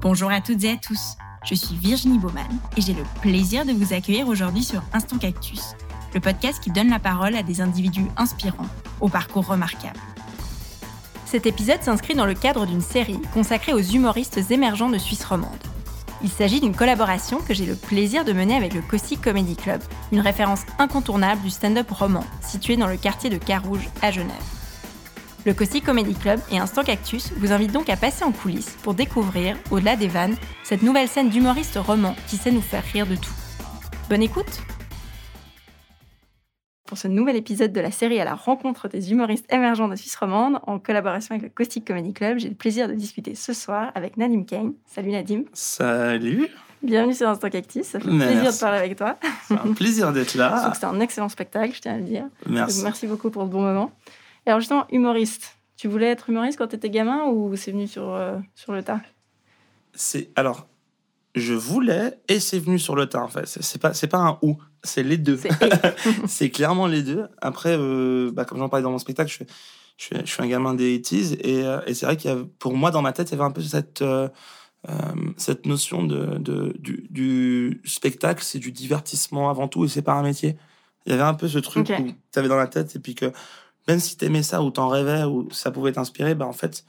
Bonjour à toutes et à tous. Je suis Virginie Baumann et j'ai le plaisir de vous accueillir aujourd'hui sur Instant Cactus, le podcast qui donne la parole à des individus inspirants, au parcours remarquable. Cet épisode s'inscrit dans le cadre d'une série consacrée aux humoristes émergents de Suisse romande. Il s'agit d'une collaboration que j'ai le plaisir de mener avec le Cossy Comedy Club, une référence incontournable du stand-up roman situé dans le quartier de Carouge à Genève. Le Cossy Comedy Club et Instant Cactus vous invitent donc à passer en coulisses pour découvrir, au-delà des vannes, cette nouvelle scène d'humoristes romans qui sait nous faire rire de tout. Bonne écoute Pour ce nouvel épisode de la série à la rencontre des humoristes émergents de Suisse romande, en collaboration avec le Caustic Comedy Club, j'ai le plaisir de discuter ce soir avec Nadim Kane. Salut Nadim. Salut. Bienvenue sur Instant Cactus, ça fait plaisir de parler avec toi. C'est un plaisir d'être là. C'est un excellent spectacle, je tiens à le dire. Merci. Donc, merci beaucoup pour ce bon moment. Alors justement, humoriste. Tu voulais être humoriste quand tu étais gamin ou c'est venu sur, euh, sur le tas? C'est alors, je voulais et c'est venu sur le tas en fait. C'est pas c'est pas un ou, c'est les deux. C'est clairement les deux. Après, euh, bah, comme j'en parlais dans mon spectacle, je suis, je suis, je suis un gamin des 80s et, euh, et c'est vrai qu'il y a, pour moi dans ma tête, il y avait un peu cette euh, cette notion de, de du, du spectacle, c'est du divertissement avant tout et c'est pas un métier. Il y avait un peu ce truc Ok. où tu avais dans la tête et puis que même si t'aimais ça ou t'en rêvais ou ça pouvait t'inspirer, bah en fait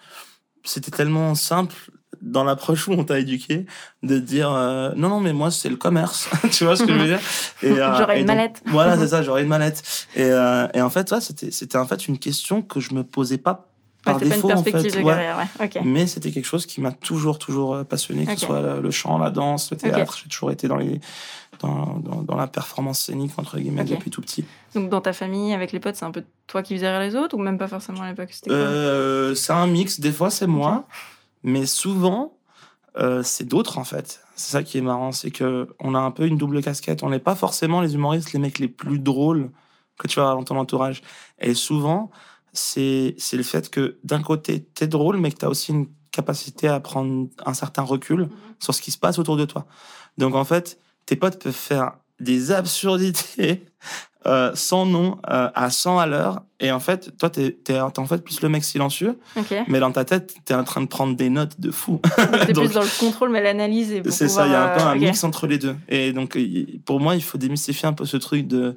c'était tellement simple dans l'approche où on t'a éduqué de dire euh, non non mais moi c'est le commerce. Tu vois ce que je veux dire? Euh, J'aurais une donc, mallette. voilà c'est ça j'aurais une mallette. Et, euh, et en fait ouais, c'était c'était en fait une question que je me posais pas Ouais, par c'est pas une défaut en perspective fait de Ouais. carrière, ouais. Mais c'était quelque chose qui m'a toujours toujours passionné que ce soit le, le chant la danse le théâtre. J'ai toujours été dans les dans, dans, dans la performance scénique entre guillemets Ok. depuis tout petit Donc dans ta famille, avec les potes, c'est un peu toi qui faisais rire les autres ou même pas forcément à l'époque Euh, c'est un mix. Des fois, c'est moi, mais souvent, euh, c'est d'autres en fait. C'est ça qui est marrant, c'est que on a un peu une double casquette. On n'est pas forcément les humoristes, les mecs les plus drôles que tu as dans ton entourage. Et souvent, c'est c'est le fait que d'un côté, t'es drôle, mais que t'as aussi une capacité à prendre un certain recul sur ce qui se passe autour de toi. Donc en fait, tes potes peuvent faire des absurdités euh, sans nom euh, à 100 à l'heure. Et en fait, toi, t'es es, en fait plus le mec silencieux, mais dans ta tête, t'es en train de prendre des notes de fou. T'es Donc, plus dans le contrôle, mais l'analyse C'est ça, il y a un peu un mix entre les deux. Et donc, pour moi, il faut démystifier un peu ce truc de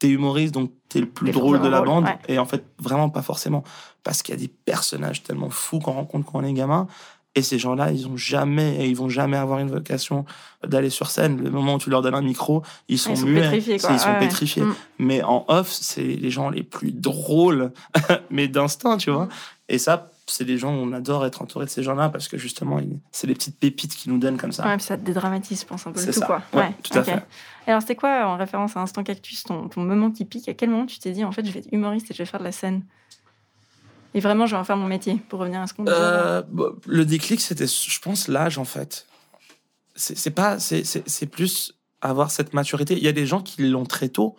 t'es humoriste, donc t'es le plus drôle de la bande. ouais. Et en fait, vraiment pas forcément. Parce qu'il y a des personnages tellement fous qu'on rencontre quand on est gamin. Et ces gens-là, ils ont jamais, et ils vont jamais avoir une vocation d'aller sur scène. Le moment où tu leur donnes un micro, ils sont, Ils sont muets. pétrifiés, quoi. Ils sont Ouais, pétrifiés. Mm. Mais en off, c'est les gens les plus drôles, mais d'instinct, tu Mm. vois. Et ça, c'est les gens, on adore être entouré de ces gens-là parce que justement, c'est les petites pépites qui nous donnent comme ça. Ouais, puis ça te dédramatise, je pense, un peu tout, ça. quoi. Ouais, tout à fait. Alors, c'était quoi, en référence à Instant Cactus, ton, ton moment typique? À quel moment tu t'es dit, en fait, je vais être humoriste et je vais faire de la scène? Et vraiment, je vais en faire mon métier, pour revenir à ce qu'on disait. Euh, le déclic, c'était, je pense, l'âge, en fait. C'est pas, c'est plus avoir cette maturité. Il y a des gens qui l'ont très tôt,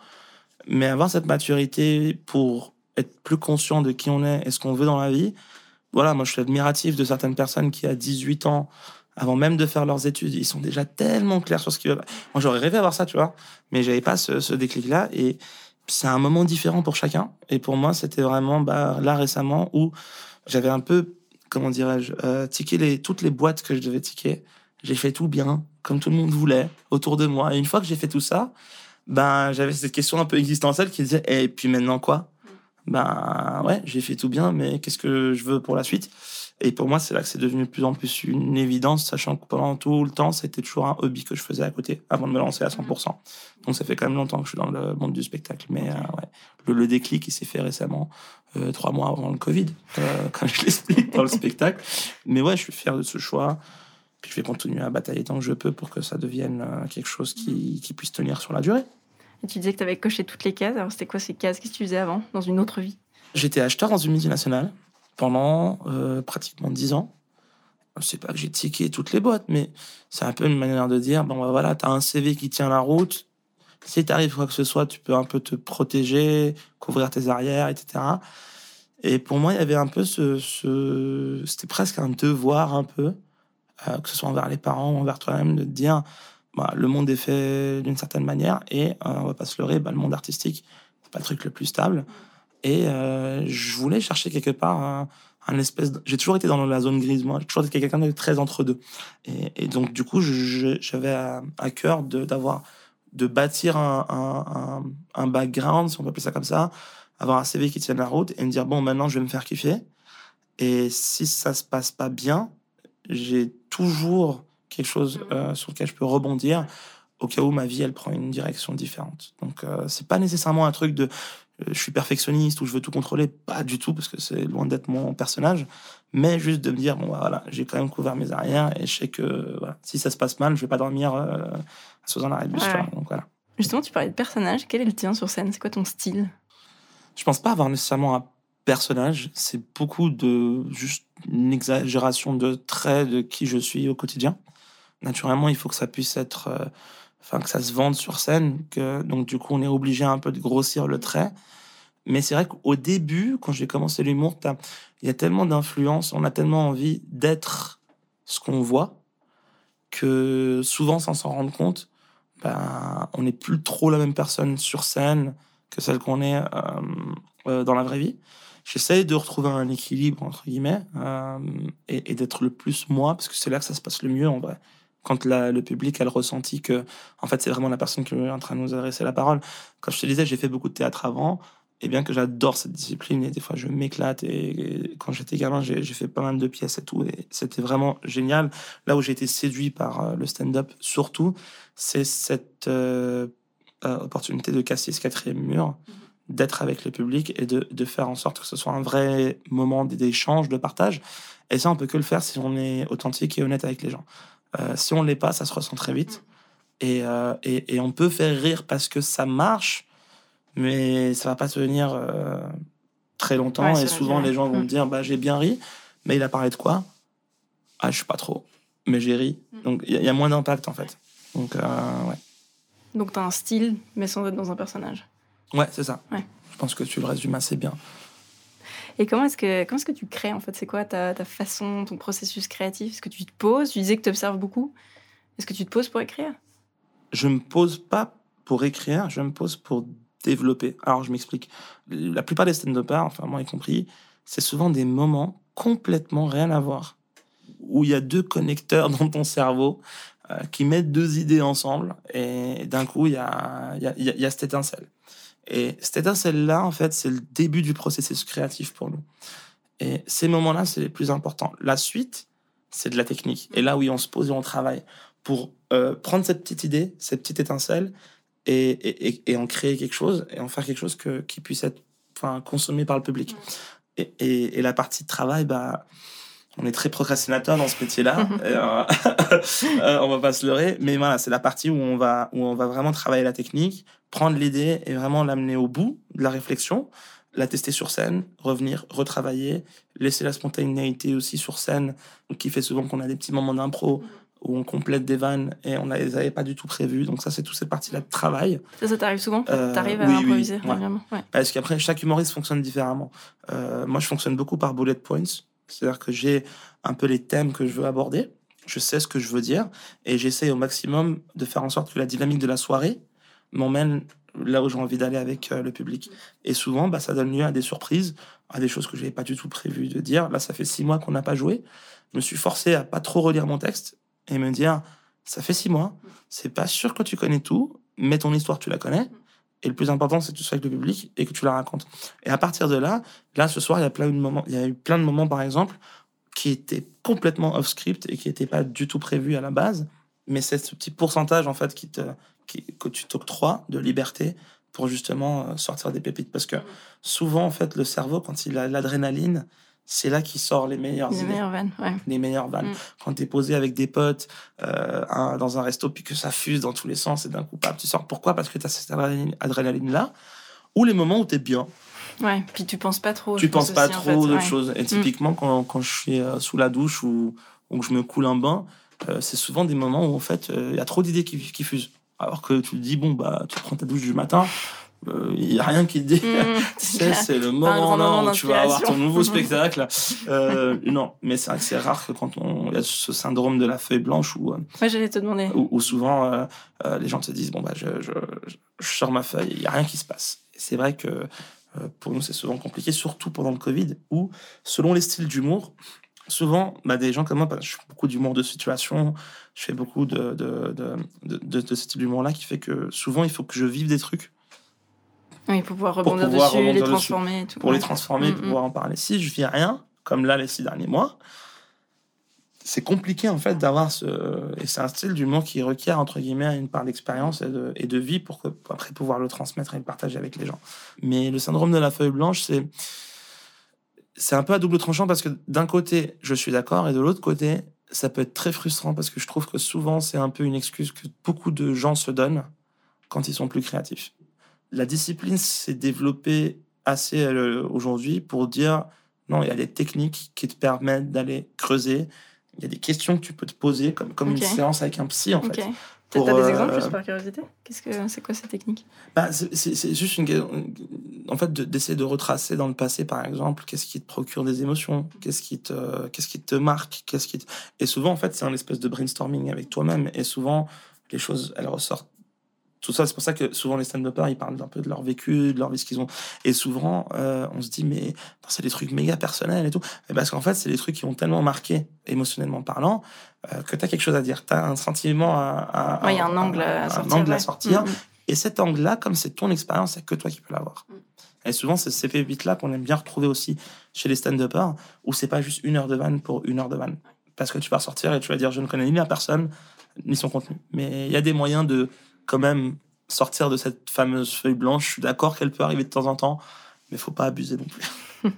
mais avoir cette maturité pour être plus conscient de qui on est et ce qu'on veut dans la vie. Voilà, moi, je suis admiratif de certaines personnes qui, à 18 ans, avant même de faire leurs études, ils sont déjà tellement clairs sur ce qu'ils veulent. Moi, j'aurais rêvé d'avoir ça, tu vois, mais j'avais pas ce, ce déclic-là. Et c'est un moment différent pour chacun. Et pour moi, c'était vraiment bah, là récemment où j'avais un peu, comment dirais-je, euh, tiqué toutes les boîtes que je devais tiquer. J'ai fait tout bien, comme tout le monde voulait, autour de moi. Et une fois que j'ai fait tout ça, ben, j'avais cette question un peu existentielle qui disait, et puis maintenant quoi? Ben ouais, j'ai fait tout bien, mais qu'est-ce que je veux pour la suite? Et pour moi, c'est là que c'est devenu de plus en plus une évidence, sachant que pendant tout le temps, c'était toujours un hobby que je faisais à côté, avant de me lancer à 100%. Donc ça fait quand même longtemps que je suis dans le monde du spectacle. Mais euh, ouais, le, le déclic, il s'est fait récemment, euh, trois mois avant le Covid, euh, quand je l'explique dans le spectacle. Mais ouais, je suis fier de ce choix. Puis je vais continuer à batailler tant que je peux pour que ça devienne euh, quelque chose qui, qui puisse tenir sur la durée. Et tu disais que tu avais coché toutes les cases. Alors, c'était quoi ces cases? Qu'est-ce que tu faisais avant, dans une autre vie? J'étais acheteur dans une multinationale pendant euh, pratiquement dix ans. C'est pas que j'ai tiqué toutes les boîtes, mais c'est un peu une manière de dire bon, bah voilà, t'as un CV qui tient la route. Si t'arrive quoi que ce soit, tu peux un peu te protéger, couvrir tes arrières, etc. Et pour moi, il y avait un peu ce. ce... C'était presque un devoir, un peu, euh, que ce soit envers les parents ou envers toi-même, de te dire bah, le monde est fait d'une certaine manière et euh, on va pas se leurrer, bah, le monde artistique, c'est pas le truc le plus stable. Et euh, je voulais chercher quelque part un, un espèce. J'ai toujours été dans la zone grise, moi. J'ai toujours été quelqu'un de très entre deux. Et, et donc, du coup, j'avais à, à, cœur d'avoir, de, bâtir un, un, un, background, si on peut appeler ça comme ça, avoir un CV qui tienne la route et me dire, bon, maintenant, je vais me faire kiffer. Et si ça se passe pas bien, j'ai toujours quelque chose euh, sur lequel je peux rebondir au cas où ma vie elle prend une direction différente. Donc euh, c'est pas nécessairement un truc de je suis perfectionniste ou je veux tout contrôler, pas du tout parce que c'est loin d'être mon personnage, mais juste de me dire bon bah, voilà j'ai quand même couvert mes arrières et je sais que voilà, si ça se passe mal je vais pas dormir euh, sous un arrêt de bus. Donc voilà. Justement tu parlais de personnage, quel est le tien sur scène? C'est quoi ton style? Je pense pas avoir nécessairement un personnage, c'est beaucoup de juste une exagération de traits de qui je suis au quotidien. Naturellement il faut que ça puisse être euh, enfin que ça se vende sur scène, que donc du coup on est obligé un peu de grossir le trait. Mais c'est vrai qu'au début, quand j'ai commencé l'humour, il y a tellement d'influence, on a tellement envie d'être ce qu'on voit, que souvent sans s'en rendre compte, ben, on n'est plus trop la même personne sur scène que celle qu'on est euh, euh, dans la vraie vie. J'essaye de retrouver un équilibre, entre guillemets, euh, et, et d'être le plus moi, parce que c'est là que ça se passe le mieux en vrai quand le public a le ressenti que, en fait, c'est vraiment la personne qui est en train de nous adresser la parole. Comme je te disais, j'ai fait beaucoup de théâtre avant, et bien que j'adore cette discipline, et des fois je m'éclate, et, quand j'étais gamin, j'ai fait pas mal de pièces et tout, et c'était vraiment génial. Là où j'ai été séduit par euh, le stand-up, surtout, c'est cette euh, euh, opportunité de casser ce quatrième mur, mm-hmm. d'être avec le public et de, de, faire en sorte que ce soit un vrai moment d'échange, de partage. Et ça, on peut que le faire si on est authentique et honnête avec les gens. Euh, si on ne l'est pas, ça se ressent très vite. Et, euh, et, et, on peut faire rire parce que ça marche, mais ça va pas tenir euh, très longtemps. et souvent, les gens vont me mm. dire bah, J'ai bien ri, mais il a parlé de quoi? Ah, je sais pas trop, mais j'ai ri. Mm. Donc, il y, a moins d'impact en fait. Donc, ouais. Donc, tu as un style, mais sans être dans un personnage. Ouais, c'est ça. Ouais. Je pense que tu le résumes assez bien. Et comment est-ce que, comment est-ce que tu crées en fait? C'est quoi ta, ta, façon, ton processus créatif? Est-ce que tu te poses Tu disais que tu observes beaucoup? Est-ce que tu te poses pour écrire? Je me pose pas pour écrire, je me pose pour développer. Alors je m'explique. La plupart des stand-uppers, enfin moi y compris, c'est souvent des moments complètement rien à voir, où il y a deux connecteurs dans ton cerveau euh, qui mettent deux idées ensemble, et d'un coup il y a, y, a, y a cette étincelle. Et cette étincelle-là, en fait, c'est le début du processus créatif pour nous. Et ces moments-là, c'est les plus importants. La suite, c'est de la technique. Et là, oui, on se pose et on travaille pour euh, prendre cette petite idée, cette petite étincelle, et, et, et, en créer quelque chose, et en faire quelque chose que, qui puisse être enfin, consommé par le public. Et, et, la partie de travail, bah, on est très procrastinateur dans ce métier-là. euh, euh, on va pas se leurrer, mais voilà, c'est la partie où on va où on va vraiment travailler la technique, prendre l'idée et vraiment l'amener au bout de la réflexion, la tester sur scène, revenir, retravailler, laisser la spontanéité aussi sur scène, qui fait souvent qu'on a des petits moments d'impro où on complète des vannes et on ne les avait pas du tout prévues. Donc ça, c'est toute cette partie-là de travail. Ça, ça t'arrive souvent? Euh, T'arrives à improviser oui, ouais. Parce qu'après, chaque humoriste fonctionne différemment. Euh, moi, je fonctionne beaucoup par bullet points. C'est-à-dire que j'ai un peu les thèmes que je veux aborder, je sais ce que je veux dire, et j'essaie au maximum de faire en sorte que la dynamique de la soirée m'emmène là où j'ai envie d'aller avec euh, le public. Et souvent, bah, ça donne lieu à des surprises, à des choses que je n'avais pas du tout prévu de dire. Là, ça fait six mois qu'on n'a pas joué. Je me suis forcé à pas trop relire mon texte et me dire, ça fait six mois, c'est pas sûr que tu connais tout, mais ton histoire, tu la connais. Et le plus important, c'est que tu sois avec le public et que tu la racontes. Et à partir de là, là, ce soir, il y a plein de moments, il y a eu plein de moments, par exemple, qui étaient complètement off script et qui n'étaient pas du tout prévus à la base. Mais c'est ce petit pourcentage, en fait, qui te, qui, que tu t'octroies de liberté pour justement euh, sortir des pépites. Parce que souvent, en fait, le cerveau, quand il a l'adrénaline, c'est là qu'il sort les meilleures les meilleures vannes ouais. les meilleures vannes mm. quand tu es posé avec des potes euh, un, dans un resto puis que ça fuse dans tous les sens et d'un coup tu sors pourquoi? Parce que tu as cette adrénaline, là ou les moments où tu es bien ouais puis tu penses pas trop tu penses pas trop de choses et mm. typiquement quand, quand, je suis euh, sous la douche ou, ou que je me coule un bain euh, c'est souvent des moments où en fait il y a trop d'idées qui, qui fusent alors que tu te dis bon bah tu prends ta douche du matin il euh, n'y a rien qui te dit. Mm. c'est le moment, où tu vas avoir ton nouveau spectacle. Euh, non, mais c'est vrai que c'est rare que quand on il y a ce syndrome de la feuille blanche où. Euh, j'allais te demander. Où, souvent les gens te disent bon bah je, je, je sors ma feuille, il y a rien qui se passe. C'est vrai que Euh, pour nous, c'est souvent compliqué, surtout pendant le Covid, où, selon les styles d'humour, souvent, bah, des gens comme moi, je fais beaucoup d'humour de situation, je fais beaucoup de, de, de, de, de ce style d'humour-là qui fait que souvent, il faut que je vive des trucs. Oui, pour pouvoir rebondir dessus, les transformer et tout. Pour les transformer, pour pouvoir en parler. Si je vis rien, comme là les six derniers mois, c'est compliqué en fait d'avoir ce et c'est un style d'humour qui requiert entre guillemets une part d'expérience et de, et de vie pour que après pouvoir le transmettre et le partager avec les gens. Mais le syndrome de la feuille blanche, c'est c'est un peu à double tranchant parce que d'un côté, je suis d'accord et de l'autre côté, ça peut être très frustrant parce que je trouve que souvent c'est un peu une excuse que beaucoup de gens se donnent quand ils sont plus créatifs. La discipline s'est développée assez euh, aujourd'hui pour dire non, il y a des techniques qui te permettent d'aller creuser, il y a des questions que tu peux te poser, comme, comme une séance avec un psy, en fait. Tu as des euh, exemples, juste par curiosité Qu'est-ce que C'est quoi ces techniques bah, C'est juste une en fait, d'essayer de, retracer dans le passé, par exemple, qu'est-ce qui te procure des émotions, qu'est-ce qui te, qu'est-ce qui te marque, qu'est-ce qui Et souvent, en fait, c'est un espèce de brainstorming avec toi-même. Et souvent, les choses, elles ressortent tout ça, c'est pour ça que souvent les stand-uppers, ils parlent un peu de leur vécu, de leur vie, ce qu'ils ont. Et souvent, euh, on se dit, mais c'est des trucs méga personnels et tout. Et parce qu'en fait, c'est des trucs qui ont tellement marqué, émotionnellement parlant, euh, que tu as quelque chose à dire. Tu as un sentiment à. il y a un angle à, sortir. Un angle à sortir. Mm, mm. Et cet angle-là, comme c'est ton expérience, c'est que toi qui peux l'avoir. Mm. Et souvent, c'est ces pépites-là qu'on aime bien retrouver aussi chez les stand-uppers, où c'est pas juste une heure de vanne pour une heure de vanne. Parce que tu vas sortir et tu vas dire, je ne connais ni la personne, ni son contenu. Mais il y a des moyens de quand même sortir de cette fameuse feuille blanche. Je suis d'accord qu'elle peut arriver de temps en temps, mais faut pas abuser non plus.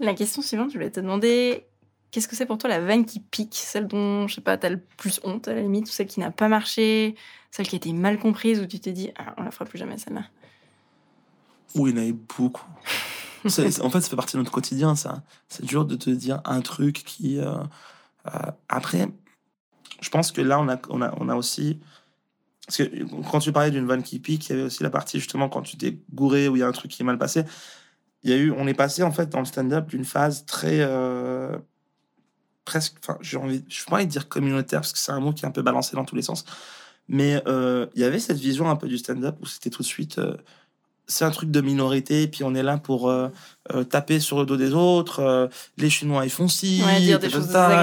la question suivante, je voulais te demander qu'est-ce que c'est pour toi la vanne qui pique? Celle dont, je sais pas, t'as le plus honte à la limite, ou celle qui n'a pas marché, celle qui a été mal comprise, où tu t'es dit, ah, on la fera plus jamais celle-là? Oui, il y en a eu beaucoup. en fait, ça fait partie de notre quotidien, ça. C'est dur de te dire un truc qui. Euh, euh, après, je pense que là, on a, on a, on a aussi parce que quand tu parlais d'une vanne qui pique, il y avait aussi la partie justement quand tu t'es gouré ou il y a un truc qui est mal passé. Il y a eu, on est passé en fait dans le stand-up d'une phase très euh, presque, enfin j'ai envie, je pas envie de dire communautaire parce que c'est un mot qui est un peu balancé dans tous les sens. Mais euh, il y avait cette vision un peu du stand-up où c'était tout de suite, euh, c'est un truc de minorité, et puis on est là pour taper sur le dos des autres. les Chinois ils font ci,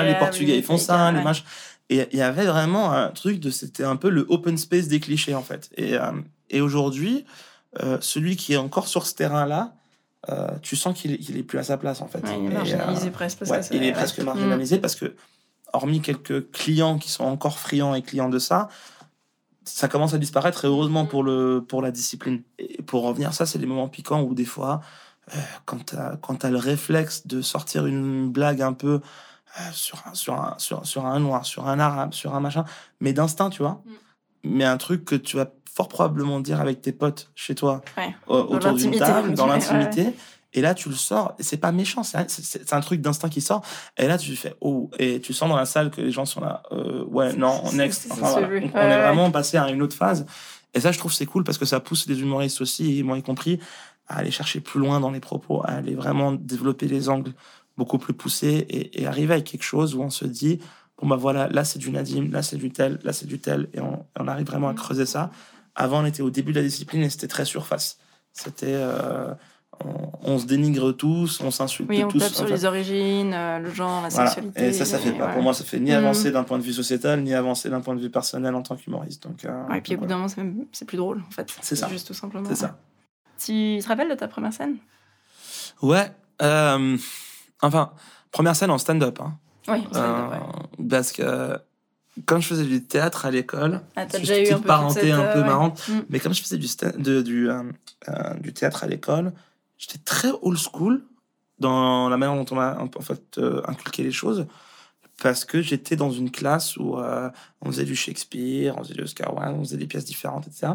les Portugais ils font ça, les machins. Et il y avait vraiment un truc de, c'était un peu le open space des clichés en fait. Et, euh, et aujourd'hui, euh, celui qui est encore sur ce terrain-là, euh, tu sens qu'il est, est plus à sa place en fait. il est marginalisé presque. Parce il est presque marginalisé parce que, hormis quelques clients qui sont encore friands et clients de ça, ça commence à disparaître et heureusement pour, le, pour la discipline. Et pour revenir, ça, c'est les moments piquants où des fois, quand tu as, as, le réflexe de sortir une blague un peu sur, un, sur, un, sur, sur, un noir, sur un arabe, sur un machin, mais d'instinct, tu vois. Mm. Mais un truc que tu vas fort probablement dire avec tes potes chez toi, autour d'une table, dans l'intimité. Et là, tu le sors, et c'est pas méchant, c'est un, truc d'instinct qui sort. Et là, tu fais oh, et tu sens dans la salle que les gens sont là, euh, ouais, non, next. Enfin, on est vraiment passé à une autre phase. Et ça, je trouve c'est cool parce que ça pousse les humoristes aussi, moi y compris, à aller chercher plus loin dans les propos, à aller vraiment développer les angles beaucoup plus poussé et, arriver avec quelque chose où on se dit bon bah voilà là c'est du Nadim là c'est du tel là c'est du tel et on, on, arrive vraiment à mm. creuser ça. Avant on était au début de la discipline et c'était très surface. C'était euh, on, se dénigre tous on s'insulte oui, on tous tape sur les origines euh, le genre la sexualité et ça ça fait pas pour moi ça fait ni mm. avancer d'un point de vue sociétal ni avancer d'un point de vue personnel en tant qu'humoriste. Donc euh, et puis au bout d'un moment c'est plus drôle en fait. C'est ça. Juste tout simplement c'est ça. tu te rappelles de ta première scène? Ouais euh, Enfin, première scène en stand-up. Hein. Oui, euh, Parce que quand je faisais du théâtre à l'école, ah, une petite parenté un peu euh, marrante, mm. mais comme je faisais du, de, du, euh, du théâtre à l'école, j'étais très old school dans la manière dont on m'a en fait inculqué les choses parce que j'étais dans une classe où on faisait du Shakespeare, on faisait du Oscar Wilde, on faisait des pièces différentes, etc.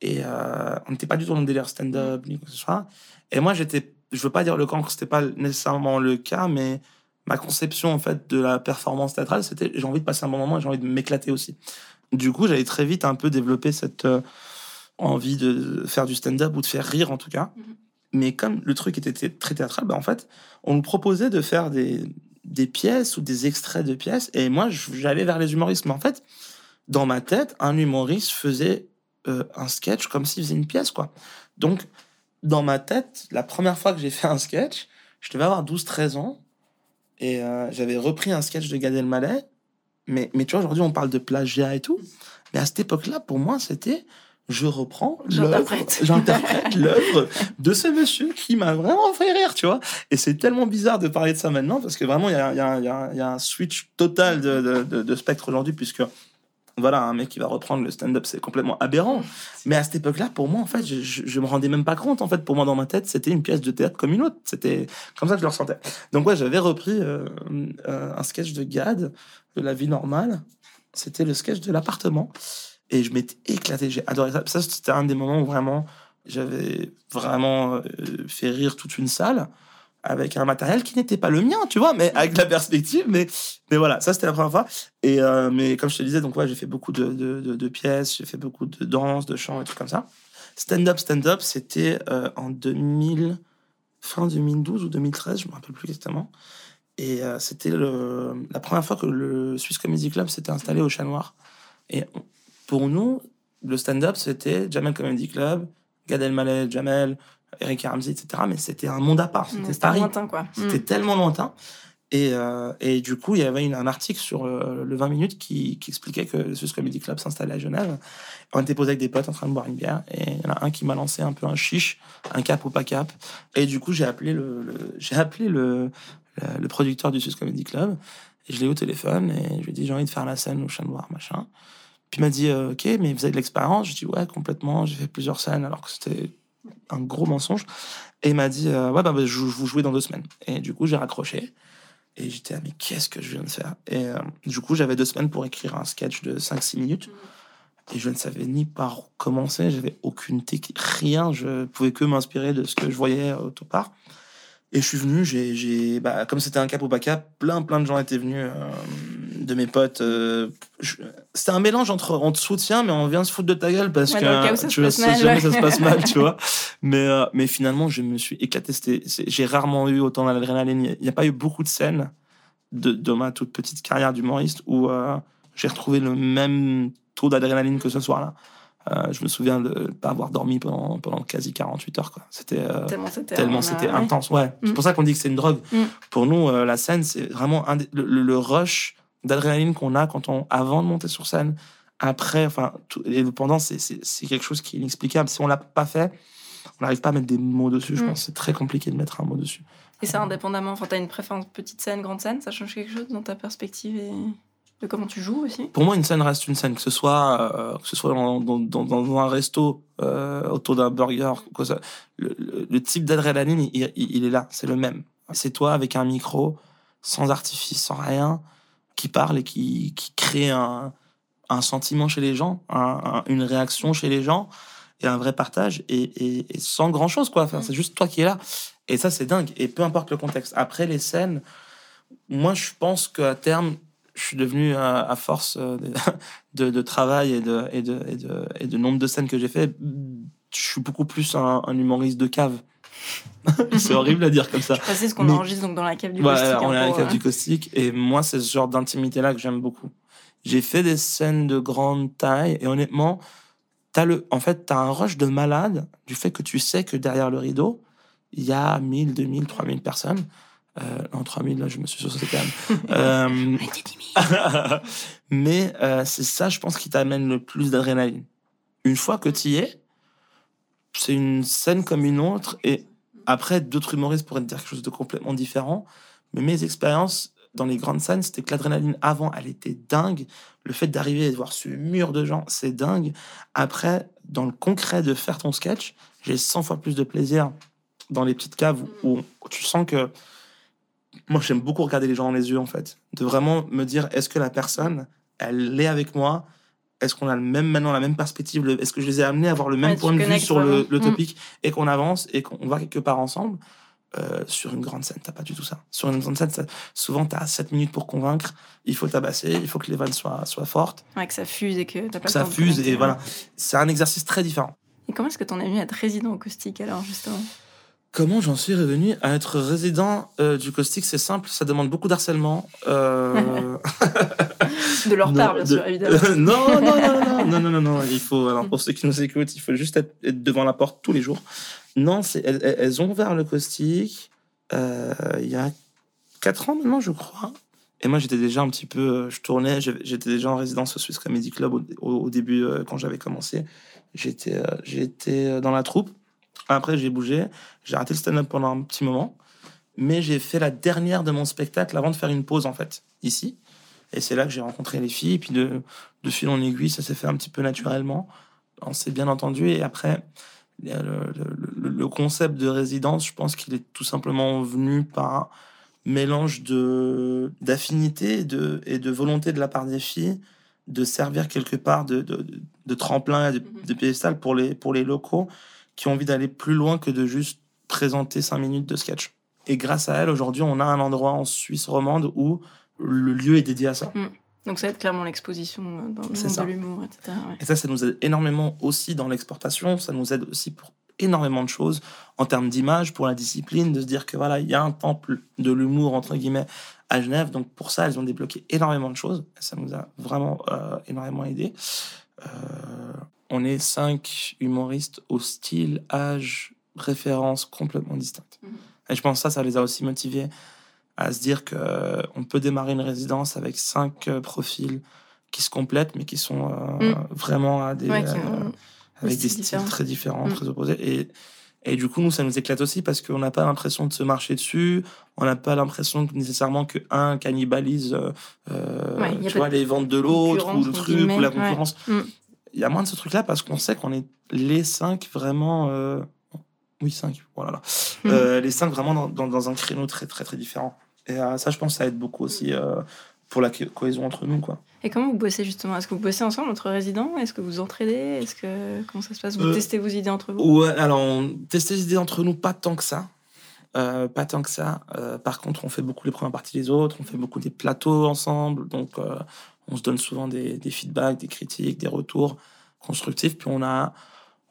Et on n'était pas du tout dans le délire stand-up ni quoi que ce soit. Et moi, j'étais je veux pas dire le cancre, c'était pas nécessairement le cas, mais ma conception en fait de la performance théâtrale, c'était j'ai envie de passer un bon moment et j'ai envie de m'éclater aussi. Du coup, j'avais très vite un peu développé cette euh, envie de faire du stand-up ou de faire rire en tout cas. Mhm. Mais comme le truc était très théâtral, bah, en fait, on nous proposait de faire des, des pièces ou des extraits de pièces, et moi, j'allais vers les humoristes. Mais en fait, dans ma tête, un humoriste faisait euh, un sketch comme s'il faisait une pièce, quoi. Donc, dans ma tête, la première fois que j'ai fait un sketch, je devais avoir 12-13 ans. Et euh, j'avais repris un sketch de Gad Elmaleh. Mais, mais tu vois, aujourd'hui, on parle de plagiat et tout. Mais à cette époque-là, pour moi, c'était je reprends J'interprète. j'interprète l'œuvre de ce monsieur qui m'a vraiment fait rire, tu vois. Et c'est tellement bizarre de parler de ça maintenant parce que vraiment, il y a, il y a- il y a- il y a un switch total de, de, de- de spectre aujourd'hui puisque voilà, un mec qui va reprendre le stand-up, c'est complètement aberrant. Mais à cette époque-là, pour moi, en fait, je, me rendais même pas compte. En fait, pour moi, dans ma tête, c'était une pièce de théâtre comme une autre. C'était comme ça que je le ressentais. Donc, ouais, j'avais repris euh, euh, un sketch de Gad, de La vie normale. C'était le sketch de l'appartement. Et je m'étais éclaté. J'ai adoré ça. Ça, c'était un des moments où vraiment, j'avais vraiment euh, fait rire toute une salle avec un matériel qui n'était pas le mien, tu vois, mais avec la perspective. Mais, mais voilà, ça, c'était la première fois. Et euh, mais comme je te disais, donc ouais, j'ai fait beaucoup de, de, de- de pièces, j'ai fait beaucoup de danse, de chant et tout comme ça. Stand-up, stand-up, c'était euh, en 2000, fin 2012 ou 2013, je me rappelle plus exactement. Et euh, c'était la première fois que le Swiss Comedy Club s'était installé au Chat Noir. Et pour nous, le stand-up, c'était Jamel Comedy Club, Gad Elmaleh, Jamel, Eric Ramsey, etc. Mais c'était un monde à part. C'était Paris. lointain, quoi. C'était Mm. tellement lointain. Et, euh, et du coup, il y avait une- un article sur euh, le 20 minutes qui, qui expliquait que le Swiss Comedy Club s'installait à Genève. On était posé avec des potes en train de boire une bière. Et il y en a un qui m'a lancé un peu un chiche, un cap ou pas cap. Et du coup, j'ai appelé le, le- j'ai appelé le, le, le producteur du Swiss Comedy Club. Et je l'ai eu au téléphone et je lui ai dit j'ai envie de faire la scène au Chat Noir, machin. Puis il m'a dit euh, ok, mais vous avez de l'expérience? Je dis ouais, complètement. J'ai fait plusieurs scènes alors que c'était un gros mensonge. Et il m'a dit euh, ouais, bah, bah, je, vous jouez dans deux semaines. Et du coup, j'ai raccroché. Et j'étais là, mais qu'est-ce que je viens de faire? Et euh, du coup, j'avais deux semaines pour écrire un sketch de 5-6 minutes. Et je ne savais ni par où commencer, j'avais aucune technique, rien. Je pouvais que m'inspirer de ce que je voyais autre part. Et je suis venu, j'ai, bah, comme c'était un cap pas cap, plein, plein de gens étaient venus, euh, de mes potes. euh, je- c'était un mélange entre on te soutient, mais on vient se foutre de ta gueule parce Ouais, que ça tu vois, jamais ça se passe mal, tu vois. Mais, euh, mais finalement, je me suis éclaté. C'est- j'ai rarement eu autant d'adrénaline. Il n'y a pas eu beaucoup de scènes de, de ma toute petite carrière d'humoriste où euh, j'ai retrouvé le même taux d'adrénaline que ce soir-là. Euh, je me souviens de ne pas avoir dormi pendant, pendant quasi 48 heures. Quoi. C'était, euh, Tellement c'était a- ouais. intense. Ouais. C'est Mm. pour ça qu'on dit que c'est une drogue. Mm. Pour nous, euh, la scène, c'est vraiment un le rush d'adrénaline qu'on a quand on, avant de monter sur scène. Après, enfin, tout- et pendant, c'est, quelque chose qui est inexplicable. Si on l'a pas fait, on n'arrive pas à mettre des mots dessus. Je Mm. pense c'est très compliqué de mettre un mot dessus. Et ça, indépendamment, enfin, t'as une préférence petite scène, grande scène, ça change quelque chose dans ta perspective et de comment tu joues aussi? Pour moi, une scène reste une scène, que ce soit, euh, que ce soit dans, dans, dans, dans un resto, euh, autour d'un burger, quoi, ça, le, le- le type d'adrénaline, il, il- il est là, c'est le même. C'est toi avec un micro, sans artifice, sans rien, qui parle et qui, qui crée un, un sentiment chez les gens, un- un- une réaction chez les gens et un vrai partage et, et, et sans grand chose, quoi. Enfin, c'est juste toi qui es là. Et ça, c'est dingue. Et peu importe le contexte. Après, les scènes, moi, je pense qu'à terme, je suis devenu, à force euh, de, de, de travail et de, et, de, et, de, et de nombre de scènes que j'ai fait, je suis beaucoup plus un, un humoriste de cave. c'est horrible à dire comme ça. Je précise qu'on enregistre donc dans la cave du Ouais, caustique, on hein, est à la cave euh, du caustique. Et moi, c'est ce genre d'intimité-là que j'aime beaucoup. J'ai fait des scènes de grande taille et honnêtement, as le, en fait, tu as un rush de malade du fait que tu sais que derrière le rideau, il y a 1000, 2000, 3000 personnes. Euh, non, 3000, là, je me suis saucé quand même. Euh, mais euh, c'est ça, je pense, qui t'amène le plus d'adrénaline. Une fois que tu y es, c'est une scène comme une autre. Et après, d'autres humoristes pourraient dire quelque chose de complètement différent. Mais mes expériences dans les grandes scènes, c'était que l'adrénaline avant, elle était dingue. Le fait d'arriver et de voir ce mur de gens, c'est dingue. Après, dans le concret de faire ton sketch, j'ai 100 fois plus de plaisir dans les petites caves où, où tu sens que. Moi, j'aime beaucoup regarder les gens dans les yeux, en fait. De vraiment me dire, est-ce que la personne, elle est avec moi? Est-ce qu'on a le même, maintenant la même perspective Est-ce que je les ai amenés à avoir le même Ouais, point de vue sur le, le Mm. topic et qu'on avance et qu'on va quelque part ensemble? Euh, sur une grande scène, t'as pas du tout ça. Sur une grande scène, ça- souvent, t'as 7 minutes pour convaincre. Il faut tabasser, il faut que les vannes soient, soient fortes, Ouais, que ça fuse et que t'as pas que ça fuse. Et voilà. C'est un exercice très différent. Et comment est-ce que t'en es venu à être résident au caustique alors, justement? Comment j'en suis revenu à être résident euh, du caustique C'est simple, ça demande beaucoup d'harcèlement. Euh... de leur part, bien de- sûr, évidemment. non, non, non, non, non, non, non, non. Il faut, alors pour ceux qui nous écoutent, il faut juste être, devant la porte tous les jours. Non, c'est, elles, ont ouvert le caustique euh, il y a quatre ans maintenant, je crois. Et moi, j'étais déjà un petit peu, euh, je tournais, j'étais déjà en résidence au Swiss Comedy Club au, au- début, quand j'avais commencé. J'étais, j'étais dans la troupe. Après, j'ai bougé. J'ai arrêté le stand-up pendant un petit moment. Mais j'ai fait la dernière de mon spectacle avant de faire une pause, en fait, ici. Et c'est là que j'ai rencontré les filles. Et puis, de, de fil en aiguille, ça s'est fait un petit peu naturellement. On s'est bien entendu. Et après, le, le- le- le concept de résidence, je pense qu'il est tout simplement venu par un mélange de d'affinité et de, et de volonté de la part des filles de servir quelque part de, de, de- tremplin, et de, Mhm. de piédestal pour les, pour les locaux qui ont envie d'aller plus loin que de juste présenter cinq minutes de sketch. Et grâce à elle, aujourd'hui, on a un endroit en Suisse romande où le lieu est dédié à ça. Donc ça être clairement l'exposition euh, dans le monde de l'humour, etc. ouais. Et ça, ça nous aide énormément aussi dans l'exportation. Ça nous aide aussi pour énormément de choses en termes d'image, pour la discipline, de se dire que voilà, il y a un temple de l'humour, entre guillemets, à Genève. Donc pour ça, elles ont débloqué énormément de choses. Ça nous a vraiment euh, énormément aidé. Euh, on est cinq humoristes au style, âge, référence complètement distinctes. Mhm. Et je pense que ça, ça les a aussi motivés à se dire que euh, on peut démarrer une résidence avec cinq euh, profils qui se complètent, mais qui sont euh, Mm. vraiment à des, Ouais, qui euh, ont avec des styles très différents, Mm. très opposés. Et, et du coup, nous, ça nous éclate aussi parce qu'on n'a pas l'impression de se marcher dessus. On n'a pas l'impression que, nécessairement que un cannibalise, euh, Ouais, tu vois, les ventes de l'autre ou le truc ou la concurrence. Mm. Il y a moins de ce truc-là parce qu'on sait qu'on est les cinq vraiment. euh, Oui, cinq. Voilà. là. Mm. Euh, les cinq vraiment dans, dans, dans un créneau très, très, très différent. Et euh, ça, je pense, ça aide beaucoup aussi pour la co- cohésion entre nous, quoi. Et comment vous bossez justement? Est-ce que vous bossez ensemble entre résidents? Est-ce que vous entraidez? Est-ce que comment ça se passe? Vous testez vos idées entre vous? Ouais, alors, on testait les idées entre nous, pas tant que ça. Euh, pas tant que ça. Euh, par contre, on fait beaucoup les premières parties des autres, on fait beaucoup des plateaux ensemble, donc euh, on se donne souvent des, des feedbacks, des critiques, des retours constructifs. Puis on a,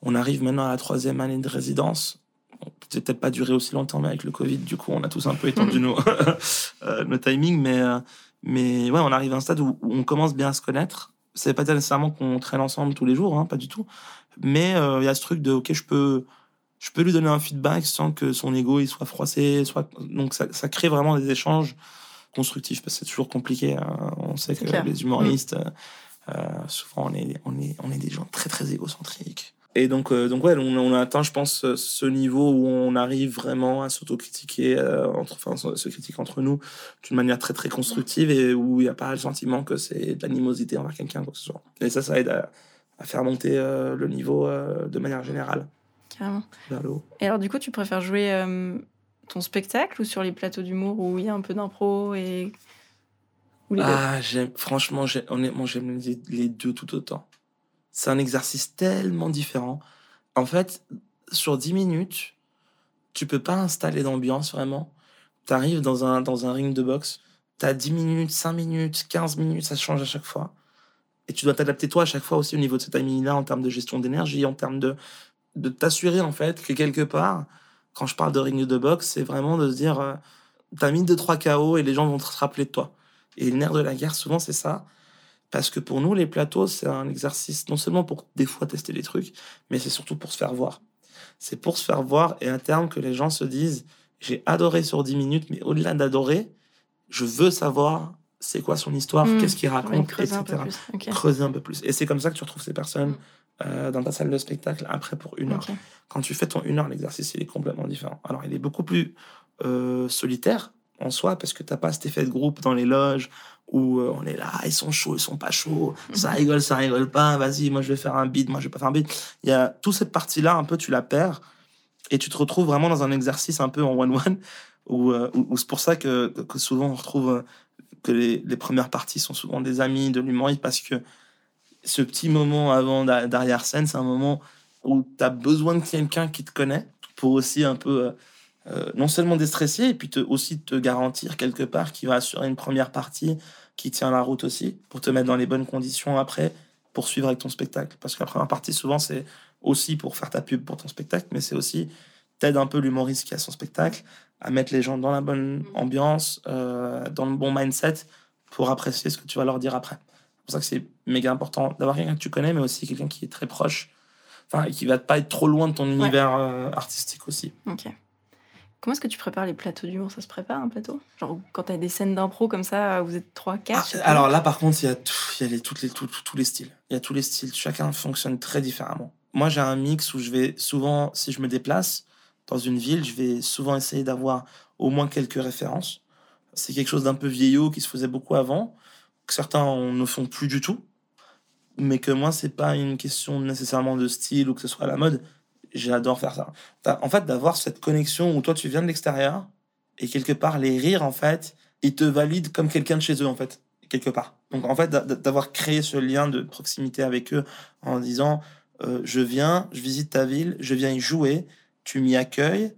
on arrive maintenant à la troisième année de résidence. Bon, peut-être pas duré aussi longtemps, mais avec le Covid, du coup, on a tous un peu étendu nos, euh, nos timings, mais euh, mais ouais, on arrive à un stade où, où on commence bien à se connaître. C'est pas nécessairement qu'on traîne ensemble tous les jours, hein, pas du tout. Mais euh, il y a ce truc de, ok, je peux, je peux lui donner un feedback sans que son ego il soit froissé. Soit... Donc ça, ça crée vraiment des échanges constructifs parce que c'est toujours compliqué. hein. On sait que clair. les humoristes, euh, euh, souvent on est, on, est, on est des gens très très égocentriques. Et donc, euh, donc ouais, on, on a atteint, je pense, ce- niveau où on arrive vraiment à s'autocritiquer, euh, entre, enfin, se se critiquer entre nous d'une manière très très constructive et où il n'y a pas le sentiment que c'est de l'animosité envers quelqu'un, quoi que ce soit. Et ça, ça aide à, à faire monter euh, le niveau euh, de manière générale Carrément. vers le haut. Et alors du coup, tu préfères jouer euh, ton spectacle ou sur les plateaux d'humour où il y a un peu d'impro et Ah, j'aime, franchement, j'aime les, les deux tout autant. C'est un exercice tellement différent. En fait, sur 10 minutes, tu peux pas installer d'ambiance vraiment. Tu arrives dans un, dans un ring de boxe, tu as 10 minutes, 5 minutes, 15 minutes, ça change à chaque fois. Et tu dois t'adapter toi à chaque fois aussi au niveau de ce timing-là en termes de gestion d'énergie, en termes de, de t'assurer en fait que quelque part, quand je parle de ring de boxe, c'est vraiment de se dire, euh, t'as mis 2-3 KO et les gens vont te rappeler de toi. Et le nerf de la guerre, souvent, c'est ça. Parce que pour nous, les plateaux, c'est un exercice non seulement pour des fois tester des trucs, mais c'est surtout pour se faire voir. C'est pour se faire voir et à terme que les gens se disent j'ai adoré sur 10 minutes, mais au-delà d'adorer, je veux savoir c'est quoi son histoire, Mmh. qu'est-ce qu'il raconte, creuser un peu etc. plus. Creuser un peu plus. Et c'est comme ça que tu retrouves ces personnes Mmh. Euh, dans ta salle de spectacle après pour une heure. Quand tu fais ton une heure, l'exercice, il est complètement différent. Alors, il est beaucoup plus euh, solitaire en soi, parce que t'as pas cet effet de groupe dans les loges où euh, on est là, ils sont chauds, ils sont pas chauds, ça rigole, ça rigole pas, vas-y, moi je vais faire un beat, moi je vais pas faire un beat. Il y a toute cette partie-là, un peu, tu la perds, et tu te retrouves vraiment dans un exercice un peu en one-one, où, où- où c'est pour ça que, que- souvent on retrouve que les, les premières parties sont souvent des amis de l'humoriste, parce que ce petit moment avant d'a- d'arrière-scène, c'est un moment où tu as besoin de quelqu'un qui te connaît pour aussi un peu euh, euh, non seulement déstresser et puis te, aussi te garantir quelque part qu'il va assurer une première partie qui tient la route aussi pour te mettre dans les bonnes conditions après pour suivre avec ton spectacle parce que la première partie souvent c'est aussi pour faire ta pub pour ton spectacle mais c'est aussi t'aides un peu l'humoriste qui a son spectacle à mettre les gens dans la bonne ambiance, euh, dans le bon mindset pour apprécier ce que tu vas leur dire après. C'est pour ça que c'est méga important d'avoir quelqu'un que tu connais, mais aussi quelqu'un qui est très proche, enfin, et qui va pas être trop loin de ton univers euh, artistique aussi. Ok. Comment est-ce que tu prépares les plateaux d'humour Ça se prépare un plateau? Genre quand tu as des scènes d'impro comme ça, vous êtes 3, 4 Ah, alors là, par contre, il y a, tout- il y a les, toutes les, tout- tout- tous les styles. Il y a tous les styles. Chacun fonctionne très différemment. Moi, j'ai un mix où je vais souvent, si je me déplace dans une ville, je vais souvent essayer d'avoir au moins quelques références. C'est quelque chose d'un peu vieillot qui se faisait beaucoup avant, que certains ne font plus du tout. Mais que moi, c'est pas une question nécessairement de style ou que ce soit à la mode. J'adore faire ça. En fait, d'avoir cette connexion où toi, tu viens de l'extérieur et quelque part, les rires, en fait, ils te valident comme quelqu'un de chez eux, en fait, quelque part. Donc, en fait, d'a- d'avoir créé ce lien de proximité avec eux en disant euh, Je viens, je visite ta ville, je viens y jouer, tu m'y accueilles.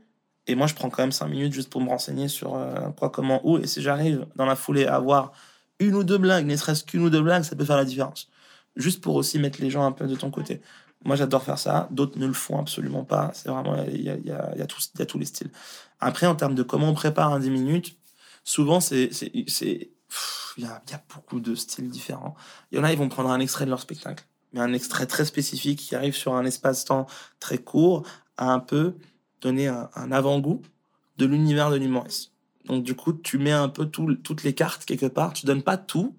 Et moi, je prends quand même cinq minutes juste pour me renseigner sur euh, quoi, comment, où. Et si j'arrive dans la foulée à avoir une ou deux blagues, ne serait-ce qu'une ou deux blagues, ça peut faire la différence. Juste pour aussi mettre les gens un peu de ton côté. Moi, j'adore faire ça. D'autres ne le font absolument pas. C'est vraiment, il y a, y, y, a tous- les styles. Après, en termes de comment on prépare un 10 minutes, souvent, c'est, il y a, beaucoup de styles différents. Il y en a, ils vont prendre un extrait de leur spectacle, mais un extrait très spécifique qui arrive sur un espace-temps très court, à un peu donner un, un avant-goût de l'univers de l'humoriste. Donc, du coup, tu mets un peu tout- toutes les cartes quelque part. Tu donnes pas tout,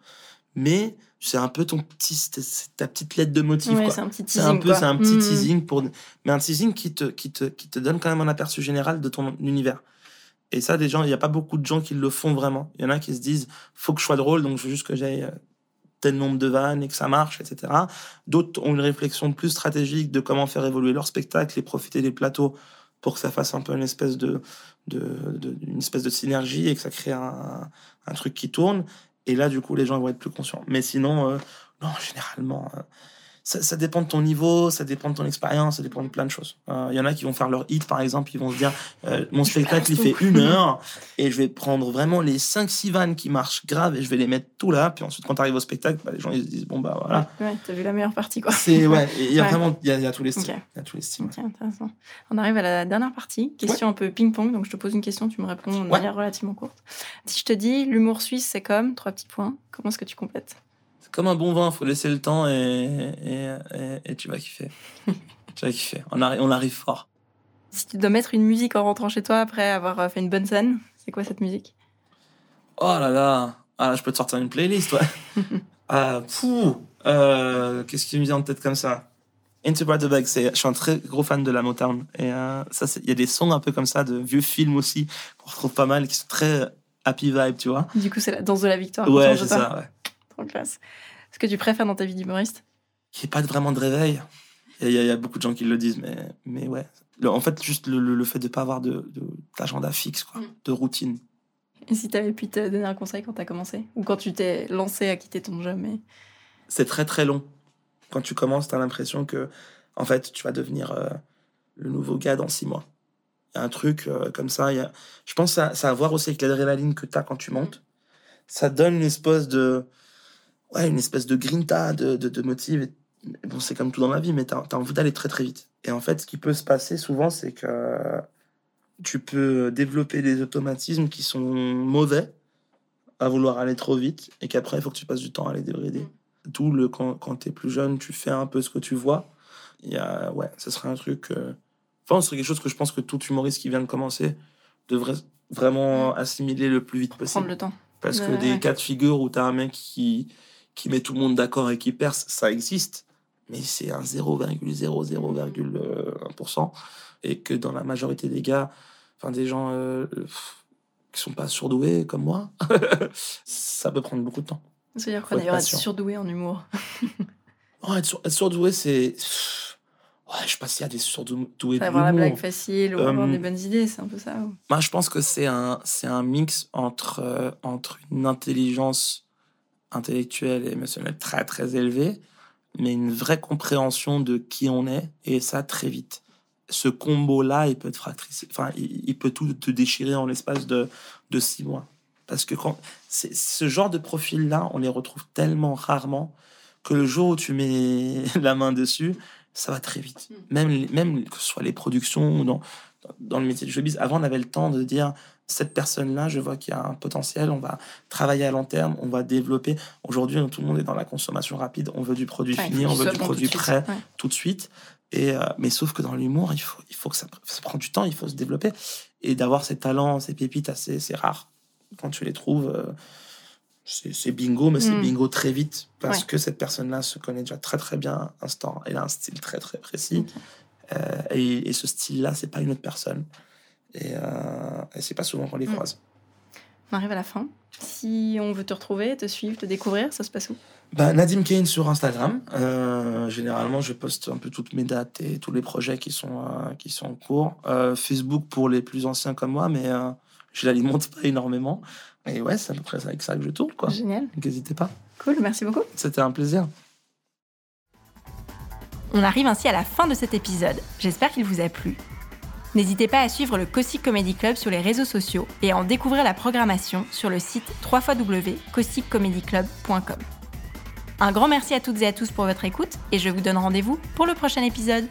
mais c'est un peu ton petit, ta petite lettre de motif. Ouais, c'est un petit C'est teasing. un peu, quoi. c'est un petit Mhm. teasing pour, mais un teasing qui te, qui te, qui te donne quand même un aperçu général de ton univers. Et ça, des gens, il n'y a pas beaucoup de gens qui le font vraiment. Il y en a qui se disent, faut que je sois drôle, donc je veux juste que j'aille euh, tel nombre de vannes et que ça marche, etc. D'autres ont une réflexion plus stratégique de comment faire évoluer leur spectacle et profiter des plateaux pour que ça fasse un peu une espèce de, synergie et que ça crée un, un truc qui tourne. Et là, du coup, les gens vont être plus conscients. Mais sinon, euh, non, généralement, euh, ça, ça dépend de ton niveau, ça dépend de ton expérience, ça dépend de plein de choses. Euh, Il y en a qui vont faire leur hit, par exemple, ils vont se dire euh, mon spectacle, il fait une heure, et je vais prendre vraiment les 5-6 vannes qui marchent grave et je vais les mettre tout là. Puis ensuite, quand tu arrives au spectacle, bah, les gens ils se disent bon, bah voilà. Ouais, t'as vu la meilleure partie, quoi. C'est, ouais, il y a Ouais. vraiment il y a, il y a tous les styles. Ok. Il y a tous les styles. Ok, intéressant. On arrive à la dernière partie, question un peu ping-pong. Donc je te pose une question, tu me réponds de manière relativement courte. Si je te dis l'humour suisse, c'est comme trois petits points, comment est-ce que tu complètes? Comme un bon vin, faut laisser le temps et, et, et, et tu vas kiffer. tu vas kiffer. On arrive, on arrive fort. Si tu dois mettre une musique en rentrant chez toi après avoir euh, fait une bonne scène, c'est quoi cette musique? Oh là là, ah, là, je peux te sortir une playlist, ouais. ah. Euh, Qu'est-ce qui me vient en tête comme ça? Into the Bag, je suis un très gros fan de la Motown. Et euh, ça, il y a des sons un peu comme ça, de vieux films aussi, qu'on retrouve pas mal, qui sont très happy vibe, tu vois. Du coup, c'est la danse de la victoire. Ouais, c'est ça, ouais. Trop classe. Ce que tu préfères dans ta vie d'humoriste Il n'y a pas de- vraiment de réveil. Il y, a- il y a beaucoup de gens qui le disent, mais, mais ouais. Le- en fait, juste le, le- le fait de pas avoir de, de- d'agenda fixe, quoi, Mm. de routine. Et si t'avais pu te donner un conseil quand t'as commencé? Ou quand tu t'es lancé à quitter ton job mais... c'est très très long. Quand tu commences, tu as l'impression que, en fait, tu vas devenir euh, le nouveau gars dans six mois. Il y a un truc euh, comme ça. il Y a... Je pense que ça, ça a à voir aussi avec l'adrénaline que tu as quand tu montes. Ça donne une espèce de. Ouais, une espèce de grinta, de, de, de motive. Bon, c'est comme tout dans la vie, mais tu as, envie d'aller très très vite. Et en fait, ce qui peut se passer souvent, c'est que tu peux développer des automatismes qui sont mauvais à vouloir aller trop vite et qu'après, il faut que tu passes du temps à les débrider. D'où le quand, quand tu es plus jeune, tu fais un peu ce que tu vois. Il y a, ouais, ce serait un truc. euh, Enfin, ce serait quelque chose que je pense que tout humoriste qui vient de commencer devrait vraiment assimiler le plus vite prendre possible. le temps Parce que Ouais, des ouais. cas de figure où tu as un mec qui, qui met tout le monde d'accord et qui perce, ça existe. Mais c'est un 0,000,1%. Et que dans la majorité des gars, enfin des gens euh, qui sont pas surdoués comme moi, ça peut prendre beaucoup de temps. Ça veut dire Faut quoi être d'ailleurs être surdoué en humour? Oh, être, sur- être surdoué, c'est. Ouais, je sais pas s'il y a des surdoués de Avoir la blague facile ou avoir Euh, des bonnes idées, c'est un peu ça ou- Moi, je pense que c'est un, c'est un mix entre, euh, entre une intelligence intellectuelle et émotionnelle très, très élevée, mais une vraie compréhension de qui on est, et ça très vite. Ce combo-là, il peut te fractricer, enfin, il, il peut tout te déchirer en l'espace de, de six mois. Parce que quand, ce genre de profil-là, on les retrouve tellement rarement que le jour où tu mets la main dessus, ça va très vite. Mm. Même, même que ce soit les productions ou dans, dans le métier du showbiz, avant, on avait le temps de dire cette personne-là, je vois qu'il y a un potentiel, on va travailler à long terme, on va développer. Aujourd'hui, tout le monde est dans la consommation rapide, on veut du produit Ouais, fini, on veut du tout produit prêt Ouais. tout de suite. Et, euh, mais sauf que dans l'humour, il faut, il faut que ça, ça prend du temps, il faut se développer. Et d'avoir ces talents, ces pépites, assez, c'est rare. Quand tu les trouves, euh, c'est bingo, mais c'est Mm. bingo très vite. Parce Ouais. que cette personne-là se connaît déjà très très bien instant. Elle a un style très très précis. Euh, et, et ce style-là, c'est pas une autre personne. Et, euh, et c'est pas souvent qu'on les Mm. croise. On arrive à la fin. Si on veut te retrouver, te suivre, te découvrir, ça se passe où? Bah, Nadim Kane sur Instagram. Euh, généralement, je poste un peu toutes mes dates et tous les projets qui sont, euh, qui sont en cours. Euh, Facebook pour les plus anciens comme moi, mais euh, je l'alimente pas énormément. Et ouais, c'est à peu près avec ça que je tourne, quoi. Génial. Donc, N'hésitez pas. Cool, merci beaucoup. C'était un plaisir. On arrive ainsi à la fin de cet épisode. J'espère qu'il vous a plu. N'hésitez pas à suivre le Caustic Comedy Club sur les réseaux sociaux et à en découvrir la programmation sur le site www.causticcomedyclub.com. Un grand merci à toutes et à tous pour votre écoute et je vous donne rendez-vous pour le prochain épisode.